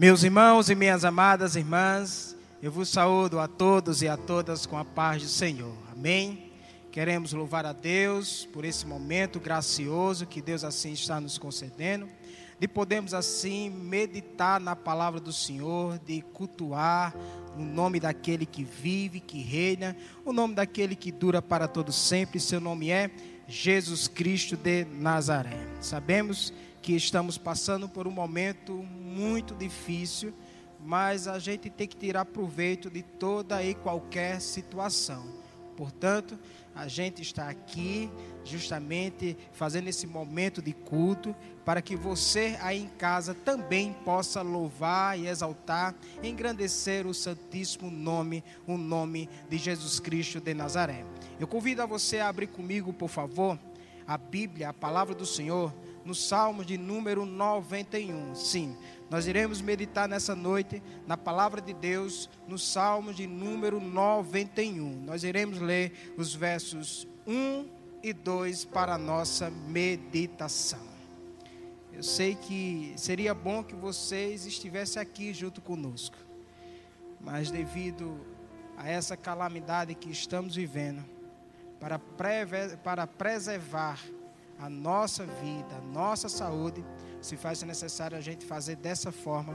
Meus irmãos e minhas amadas irmãs, eu vos saúdo a todos e a todas com a paz do Senhor. Amém. Queremos louvar a Deus por esse momento gracioso que Deus assim está nos concedendo, de podermos assim meditar na palavra do Senhor, de cultuar o nome daquele que vive, que reina, o nome daquele que dura para todo sempre. Seu nome é Jesus Cristo de Nazaré. Sabemos que estamos passando por um momento muito difícil, mas a gente tem que tirar proveito de toda e qualquer situação. Portanto, a gente está aqui justamente fazendo esse momento de culto para que você aí em casa também possa louvar e exaltar, engrandecer o santíssimo nome, o nome de Jesus Cristo de Nazaré. Eu convido a você a abrir comigo, por favor, a Bíblia, a palavra do Senhor no Salmo de número 91. Sim, nós iremos meditar nessa noite na palavra de Deus, no Salmo de número 91. Nós iremos ler os versos 1 e 2 para a nossa meditação. Eu sei que seria bom que vocês estivessem aqui junto conosco, mas devido a essa calamidade que estamos vivendo, para, para preservar a nossa vida, a nossa saúde, se faz necessário a gente fazer dessa forma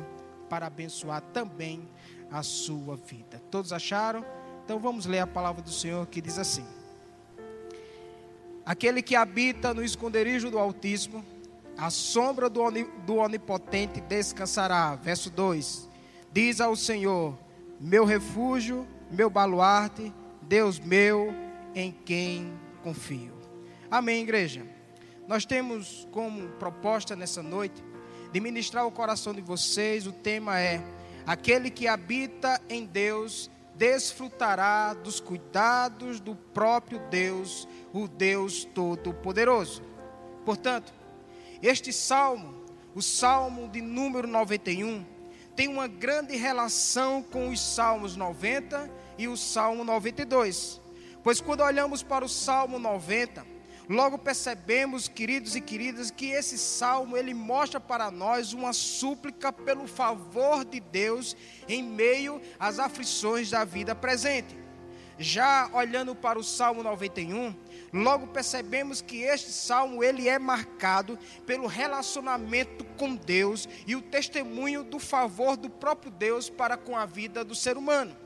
para abençoar também a sua vida. Todos acharam? Então vamos ler a palavra do Senhor que diz assim: Aquele que habita no esconderijo do Altíssimo, a sombra do, Onipotente descansará. Verso 2: Diz ao Senhor: Meu refúgio, meu baluarte, Deus meu, em quem confio. Amém, igreja. Nós temos como proposta nessa noite de ministrar o coração de vocês. O tema é: aquele que habita em Deus desfrutará dos cuidados do próprio Deus, o Deus Todo-Poderoso. Portanto, este salmo, o salmo de número 91, tem uma grande relação com os salmos 90 e o salmo 92. Pois quando olhamos para o salmo 90, Logo percebemos, queridos e queridas, que esse salmo ele mostra para nós uma súplica pelo favor de Deus em meio às aflições da vida presente. Já olhando para o Salmo 91, logo percebemos que este salmo ele é marcado pelo relacionamento com Deus e o testemunho do favor do próprio Deus para com a vida do ser humano.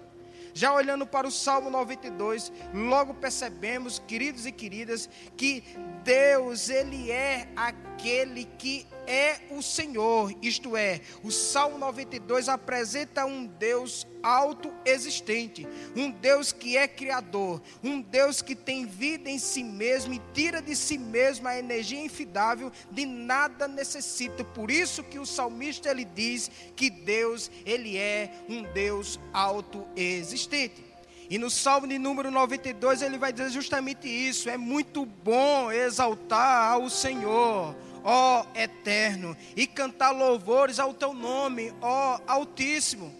Já olhando para o Salmo 92, logo percebemos, queridos e queridas, que Deus, Ele é aquele que é o Senhor, isto é, o Salmo 92 apresenta um Deus autoexistente, um Deus que é criador, um Deus que tem vida em si mesmo e tira de si mesmo a energia infidável, de nada necessita. Por isso que o salmista ele diz que Deus, ele é um Deus autoexistente. E no Salmo de número 92 ele vai dizer justamente isso: é muito bom exaltar ao Senhor ó Eterno, e cantar louvores ao teu nome, ó Altíssimo.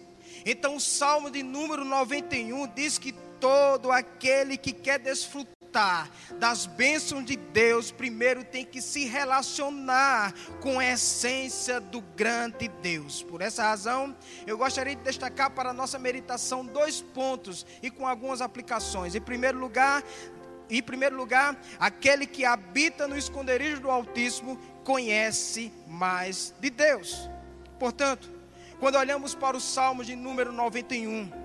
Então, o Salmo de número 91 diz que todo aquele que quer desfrutar das bênçãos de Deus, primeiro tem que se relacionar com a essência do grande Deus. Por essa razão, eu gostaria de destacar para a nossa meditação dois pontos e com algumas aplicações. Em primeiro lugar, em primeiro lugar, aquele que habita no esconderijo do Altíssimo conhece mais de Deus. Portanto, quando olhamos para o Salmo de número 91,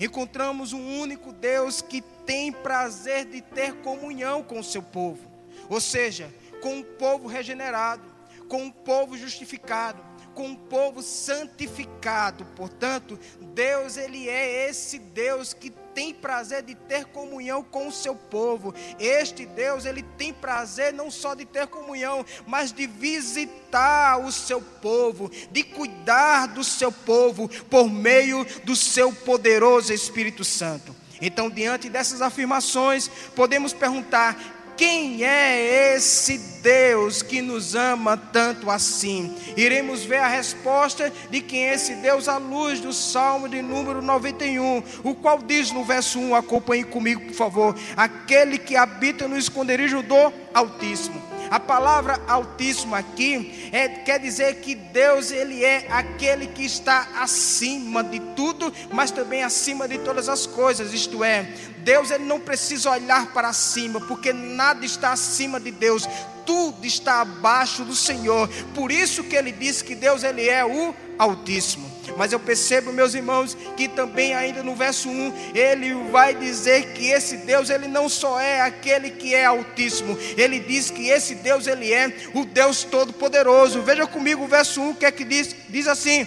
encontramos um único Deus que tem prazer de ter comunhão com o seu povo, ou seja, com um povo regenerado, com um povo justificado, com um povo santificado. Portanto, Deus, ele é esse Deus que tem prazer de ter comunhão com o seu povo. Este Deus, ele tem prazer não só de ter comunhão, mas de visitar o seu povo, de cuidar do seu povo por meio do seu poderoso Espírito Santo. Então, diante dessas afirmações, podemos perguntar: quem é esse Deus que nos ama tanto assim? Iremos ver a resposta de quem é esse Deus à luz do Salmo de número 91, o qual diz no verso 1, acompanhe comigo, por favor: aquele que habita no esconderijo do Altíssimo A palavra Altíssimo aqui é, quer dizer que Deus ele é aquele que está acima de tudo, mas também acima de todas as coisas. Isto é, Deus ele não precisa olhar para cima, porque nada está acima de Deus. Tudo está abaixo do Senhor. Por isso que ele diz que Deus ele é o Altíssimo. Mas eu percebo, meus irmãos, que também ainda no verso 1, ele vai dizer que esse Deus, ele não só é aquele que é altíssimo, ele diz que esse Deus, ele é o Deus todo-poderoso. Veja comigo o verso 1, que é que diz? Diz assim: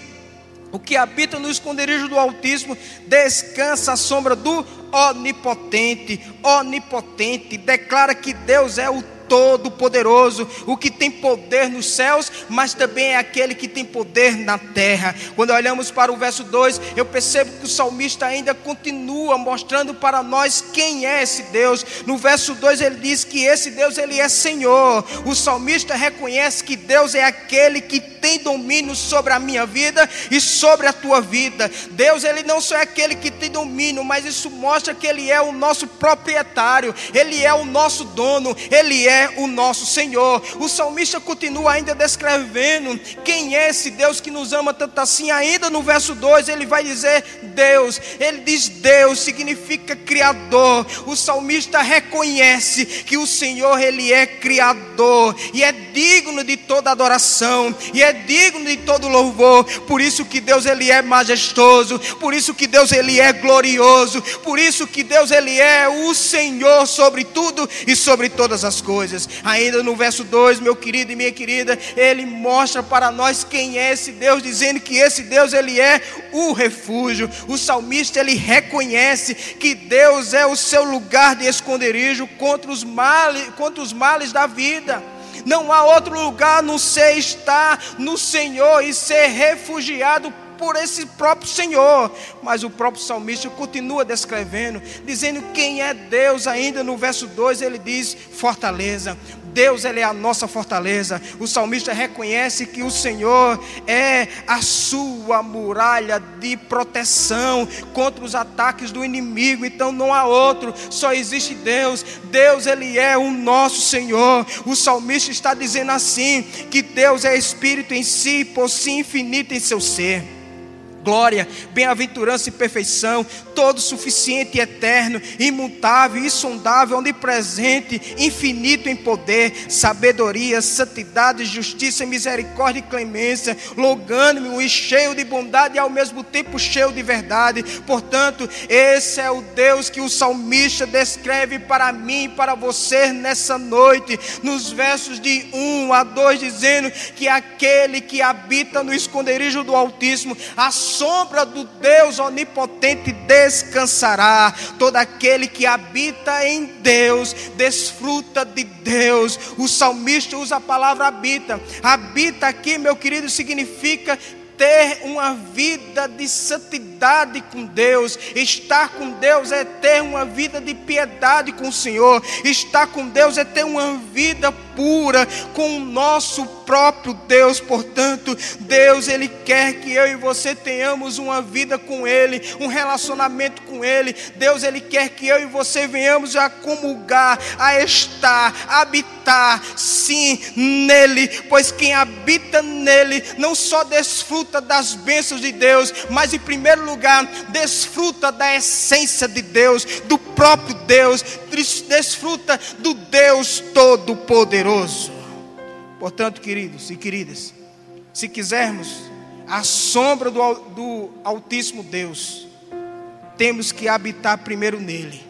o que habita no esconderijo do Altíssimo descansa à sombra do Onipotente. Onipotente declara que Deus é o Todo-Poderoso, o que tem poder nos céus, mas também é aquele que tem poder na terra. Quando olhamos para o verso 2, eu percebo que o salmista ainda continua mostrando para nós quem é esse Deus. No verso 2 ele diz que esse Deus ele é Senhor. O salmista reconhece que Deus é aquele que tem domínio sobre a minha vida e sobre a tua vida. Deus ele não só é aquele que tem domínio, mas isso mostra que ele é o nosso proprietário, ele é o nosso dono, ele é o nosso Senhor. O salmista continua ainda descrevendo quem é esse Deus que nos ama tanto assim. Ainda no verso 2 ele vai dizer Deus. Ele diz Deus significa criador. O salmista reconhece que o Senhor ele é criador e é digno de toda adoração e é digno de todo louvor. Por isso que Deus ele é majestoso, por isso que Deus ele é glorioso, por isso que Deus ele é o Senhor sobre tudo e sobre todas as coisas coisas. Ainda no verso 2, meu querido e minha querida, ele mostra para nós quem é esse Deus, dizendo que esse Deus ele é o refúgio. O salmista ele reconhece que Deus é o seu lugar de esconderijo contra os males, contra os males da vida. Não há outro lugar não ser estar no Senhor e ser refugiado por esse próprio Senhor. Mas o próprio salmista continua descrevendo, dizendo quem é Deus, ainda no verso 2 ele diz: fortaleza. Deus ele é a nossa fortaleza. O salmista reconhece que o Senhor é a sua muralha de proteção contra os ataques do inimigo. Então não há outro, só existe Deus. Deus ele é o nosso Senhor. O salmista está dizendo assim que Deus é espírito em si, por si infinito em seu ser glória, bem-aventurança e perfeição, todo suficiente e eterno, imutável, insondável, onipresente, infinito em poder, sabedoria, santidade, justiça, misericórdia e clemência, longânimo e cheio de bondade e ao mesmo tempo cheio de verdade. Portanto, esse é o Deus que o salmista descreve para mim e para você nessa noite, nos versos de 1 a 2, dizendo que aquele que habita no esconderijo do Altíssimo, a sombra do Deus onipotente descansará. Todo aquele que habita em Deus, desfruta de Deus. O salmista usa a palavra habita. Habita aqui, meu querido, significa ter uma vida de santidade com Deus. Estar com Deus é ter uma vida de piedade com o Senhor. Estar com Deus é ter uma vida pura com o nosso próprio Deus. Portanto, Deus ele quer que eu e você tenhamos uma vida com ele, um relacionamento com ele. Deus ele quer que eu e você venhamos a comungar, a estar, a habitar sim nele, pois quem habita nele não só desfruta desfruta das bênçãos de Deus, mas em primeiro lugar, desfruta da essência de Deus, do próprio Deus, desfruta do Deus Todo-Poderoso. Portanto, queridos e queridas, se quisermos a sombra do, do Altíssimo Deus, temos que habitar primeiro nele.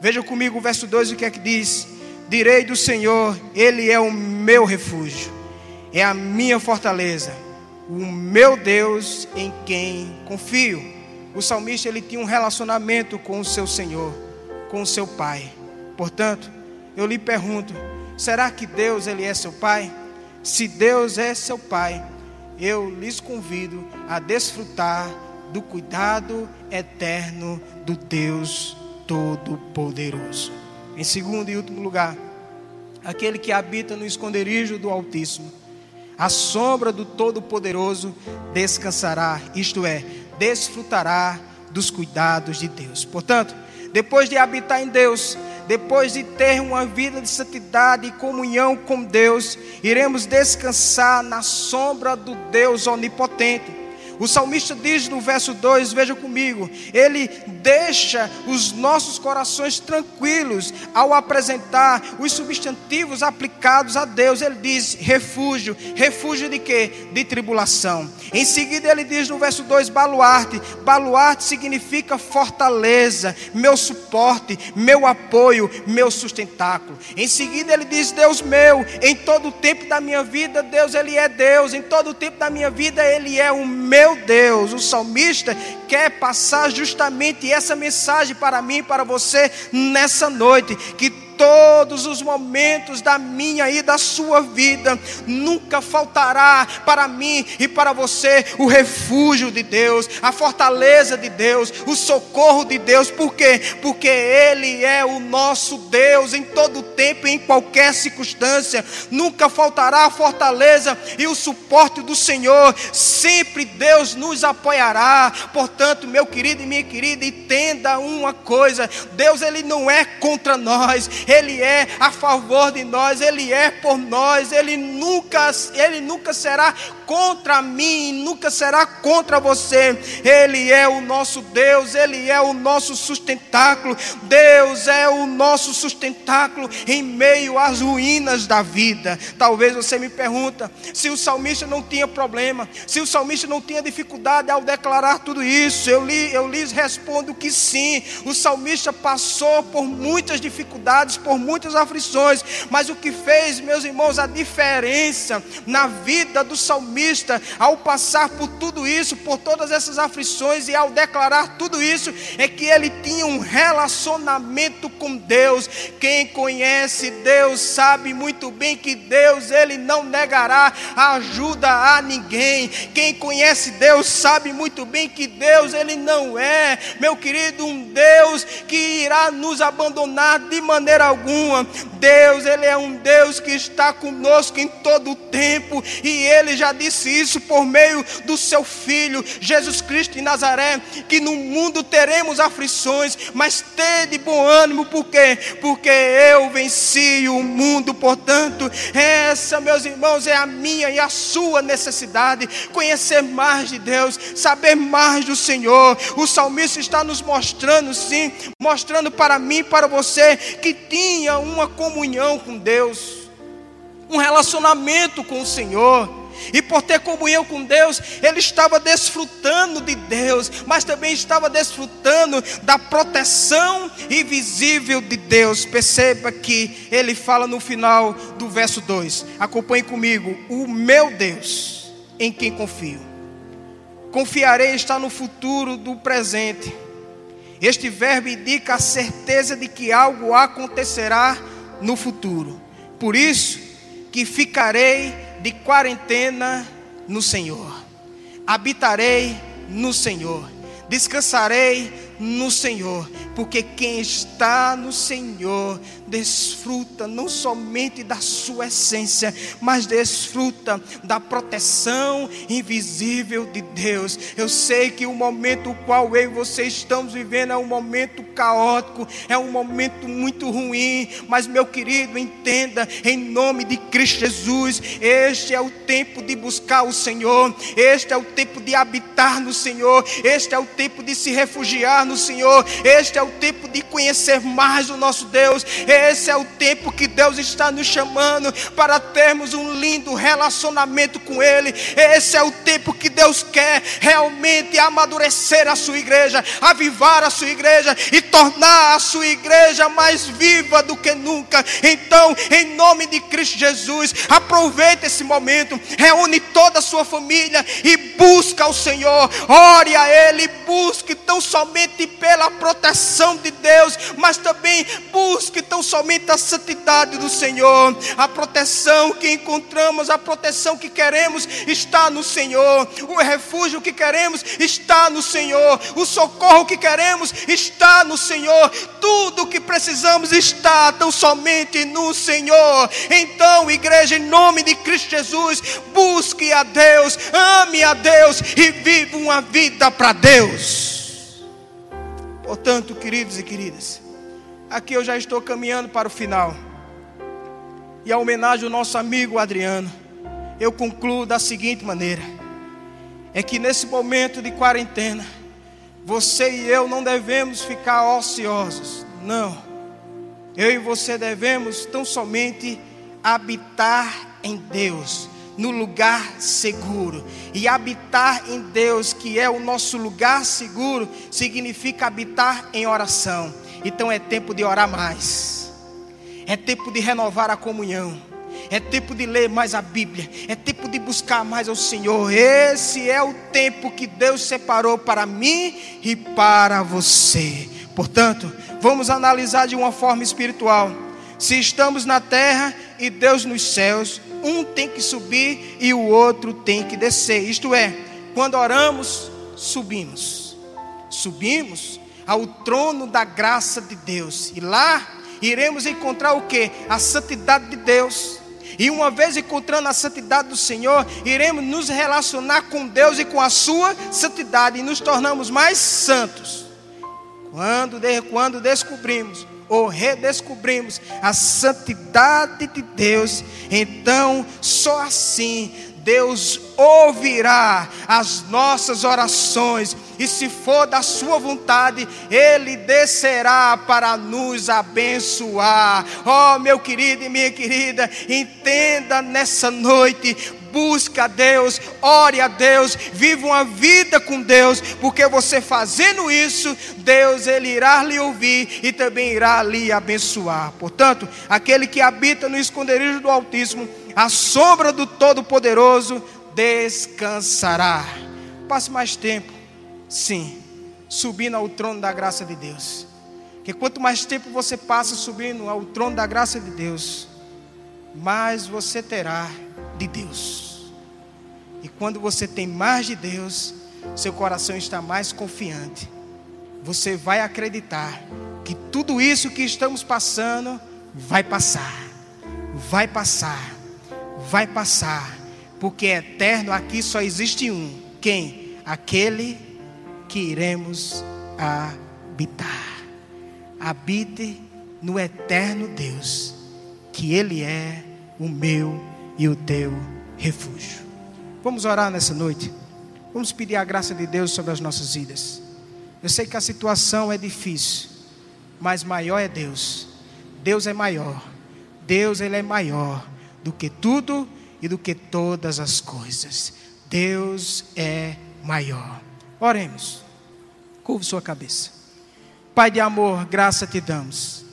Veja comigo o verso 2 o que é que diz: Direi do Senhor, Ele é o meu refúgio, é a minha fortaleza o meu Deus em quem confio. O salmista ele tinha um relacionamento com o seu Senhor, com o seu Pai. Portanto, eu lhe pergunto: será que Deus ele é seu Pai? Se Deus é seu Pai, eu lhes convido a desfrutar do cuidado eterno do Deus Todo-Poderoso. Em segundo e último lugar, aquele que habita no esconderijo do Altíssimo a sombra do Todo-Poderoso descansará, isto é, desfrutará dos cuidados de Deus. Portanto, depois de habitar em Deus, depois de ter uma vida de santidade e comunhão com Deus, iremos descansar na sombra do Deus onipotente. O salmista diz no verso 2, veja comigo, ele deixa os nossos corações tranquilos ao apresentar os substantivos aplicados a Deus. Ele diz refúgio, refúgio de quê? De tribulação. Em seguida ele diz no verso 2, baluarte. Baluarte significa fortaleza, meu suporte, meu apoio, meu sustentáculo. Em seguida ele diz, Deus meu, em todo o tempo da minha vida, Deus ele é Deus. Em todo o tempo da minha vida, ele é o meu meu Deus, o salmista quer passar justamente essa mensagem para mim e para você nessa noite: que todos os momentos da minha e da sua vida, nunca faltará para mim e para você o refúgio de Deus, a fortaleza de Deus, o socorro de Deus, por quê? Porque Ele é o nosso Deus em todo tempo e em qualquer circunstância, nunca faltará a fortaleza e o suporte do Senhor, sempre Deus nos apoiará. Portanto, meu querido e minha querida, entenda uma coisa: Deus, Ele não é contra nós, ele é a favor de nós, Ele é por nós, Ele nunca, Ele nunca será contra mim, nunca será contra você. Ele é o nosso Deus, Ele é o nosso sustentáculo. Deus é o nosso sustentáculo em meio às ruínas da vida. Talvez você me pergunta se o salmista não tinha problema, se o salmista não tinha dificuldade ao declarar tudo isso. Eu, eu lhes respondo que sim. O salmista passou por muitas dificuldades, por muitas aflições, mas o que fez, meus irmãos, a diferença na vida do salmista salmista, ao passar por tudo isso, por todas essas aflições e ao declarar tudo isso, é que ele tinha um relacionamento com Deus. Quem conhece Deus sabe muito bem que Deus ele não negará ajuda a ninguém. Quem conhece Deus sabe muito bem que Deus ele não é, meu querido, um Deus que irá nos abandonar de maneira alguma. Deus, ele é um Deus que está conosco em todo o tempo e ele já disse isso por meio do seu Filho, Jesus Cristo de Nazaré, que no mundo teremos aflições, mas de bom ânimo, por quê? Porque eu venci o mundo, portanto, essa, meus irmãos, é a minha e a sua necessidade, conhecer mais de Deus, saber mais do Senhor. O salmista está nos mostrando, sim, mostrando para mim e para você que tinha uma comunhão com Deus, um relacionamento com o Senhor. E por ter comunhão com Deus, ele estava desfrutando de Deus, mas também estava desfrutando da proteção invisível de Deus. Perceba que ele fala no final do verso 2. Acompanhe comigo: O meu Deus, em quem confio. Confiarei está no futuro do presente. Este verbo indica a certeza de que algo acontecerá no futuro. Por isso que ficarei de quarentena no Senhor. Habitarei no Senhor. Descansarei no Senhor, porque quem está no Senhor desfruta não somente da sua essência, mas desfruta da proteção invisível de Deus. Eu sei que o momento o qual eu e você estamos vivendo é um momento caótico, é um momento muito ruim, mas meu querido, entenda, em nome de Cristo Jesus, este é o tempo de buscar o Senhor, este é o tempo de habitar no Senhor, este é o tempo de se refugiar no Senhor, este é o tempo de conhecer mais o nosso Deus. Esse é o tempo que Deus está nos chamando para termos um lindo relacionamento com Ele. Esse é o tempo que Deus quer realmente amadurecer a sua igreja, avivar a sua igreja e tornar a sua igreja mais viva do que nunca. Então, em nome de Cristo Jesus, aproveite esse momento, reúne toda a sua família e busca o Senhor. Ore a Ele, busque tão somente pela proteção de Deus, mas também busque tão somente a santidade do Senhor. A proteção que encontramos, a proteção que queremos está no Senhor. O refúgio que queremos está no Senhor. O socorro que queremos está no Senhor. Tudo o que precisamos está tão somente no Senhor. Então, igreja, em nome de Cristo Jesus, busque a Deus, ame a Deus e viva uma vida para Deus. Portanto, queridos e queridas, aqui eu já estou caminhando para o final. E a homenagem ao nosso amigo Adriano, eu concluo da seguinte maneira: é que nesse momento de quarentena, você e eu não devemos ficar ociosos, não. Eu e você devemos tão somente habitar em Deus, no lugar seguro. E habitar em Deus, que é o nosso lugar seguro, significa habitar em oração. Então é tempo de orar mais, é tempo de renovar a comunhão é tempo de ler mais a Bíblia, é tempo de buscar mais ao Senhor. Esse é o tempo que Deus separou para mim e para você. Portanto, vamos analisar de uma forma espiritual. Se estamos na terra e Deus nos céus, um tem que subir e o outro tem que descer. Isto é, quando oramos, subimos. Subimos ao trono da graça de Deus. E lá iremos encontrar o que? A santidade de Deus. E uma vez encontrando a santidade do Senhor, iremos nos relacionar com Deus e com a sua santidade e nos tornamos mais santos. Quando, quando descobrimos ou redescobrimos a santidade de Deus, então só assim Deus ouvirá as nossas orações, e se for da Sua vontade, Ele descerá para nos abençoar. Oh, meu querido e minha querida, entenda nessa noite, busque a Deus, ore a Deus, viva uma vida com Deus, porque você fazendo isso, Deus ele irá lhe ouvir e também irá lhe abençoar. Portanto, aquele que habita no esconderijo do Altíssimo, a sombra do Todo-Poderoso descansará. Passe mais tempo, sim, subindo ao trono da graça de Deus. Que quanto mais tempo você passa subindo ao trono da graça de Deus, mais você terá de Deus. E quando você tem mais de Deus, seu coração está mais confiante. Você vai acreditar que tudo isso que estamos passando vai passar. Vai passar vai passar, porque eterno aqui só existe um: quem? Aquele que iremos habitar. Habite no eterno Deus, que Ele é o meu e o teu refúgio. Vamos orar nessa noite. Vamos pedir a graça de Deus sobre as nossas vidas. Eu sei que a situação é difícil, mas maior é Deus. Deus é maior. Deus ele é maior do que tudo e do que todas as coisas. Deus é maior. Oremos. Curva sua cabeça. Pai de amor, graça te damos.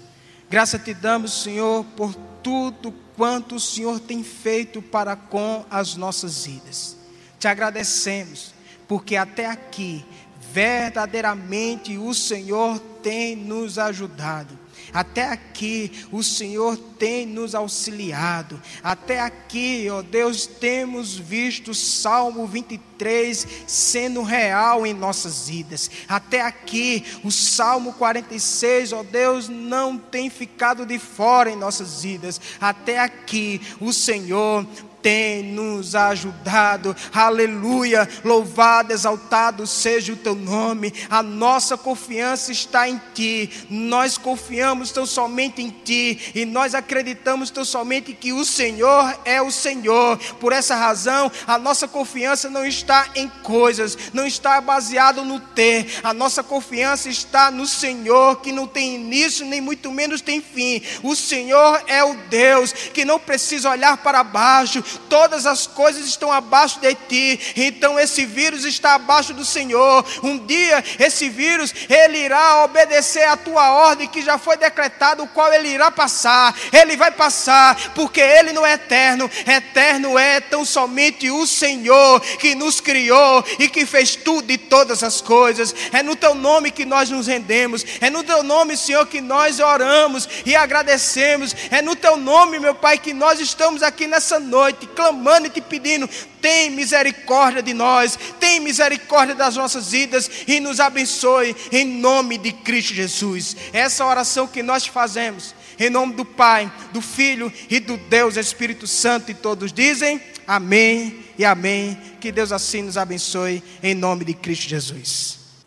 Graça te damos, Senhor, por tudo quanto o Senhor tem feito para com as nossas vidas. Te agradecemos, porque até aqui, verdadeiramente, o Senhor tem nos ajudado. Até aqui o Senhor tem nos auxiliado. Até aqui, ó Deus, temos visto Salmo 23 sendo real em nossas vidas. Até aqui o Salmo 46, ó Deus, não tem ficado de fora em nossas vidas. Até aqui o Senhor tem nos ajudado. Aleluia. Louvado, exaltado seja o teu nome. A nossa confiança está em ti. Nós confiamos tão somente em ti e nós acreditamos tão somente que o Senhor é o Senhor. Por essa razão, a nossa confiança não está em coisas, não está baseado no ter. A nossa confiança está no Senhor, que não tem início nem muito menos tem fim. O Senhor é o Deus que não precisa olhar para baixo, todas as coisas estão abaixo de ti. Então esse vírus está abaixo do Senhor. Um dia esse vírus ele irá obedecer a tua ordem que já foi decretado, o qual ele irá passar. Ele vai passar, porque ele não é eterno. Eterno é tão somente o Senhor que nos criou e que fez tudo e todas as coisas. É no teu nome que nós nos rendemos. É no teu nome, Senhor, que nós oramos e agradecemos. É no teu nome, meu Pai, que nós estamos aqui nessa noite clamando e te pedindo: tem misericórdia de nós, tem misericórdia das nossas vidas e nos abençoe em nome de Cristo Jesus. Essa oração que nós fazemos, em nome do Pai, do Filho e do Deus Espírito Santo, e todos dizem amém e amém. Que Deus assim nos abençoe em nome de Cristo Jesus.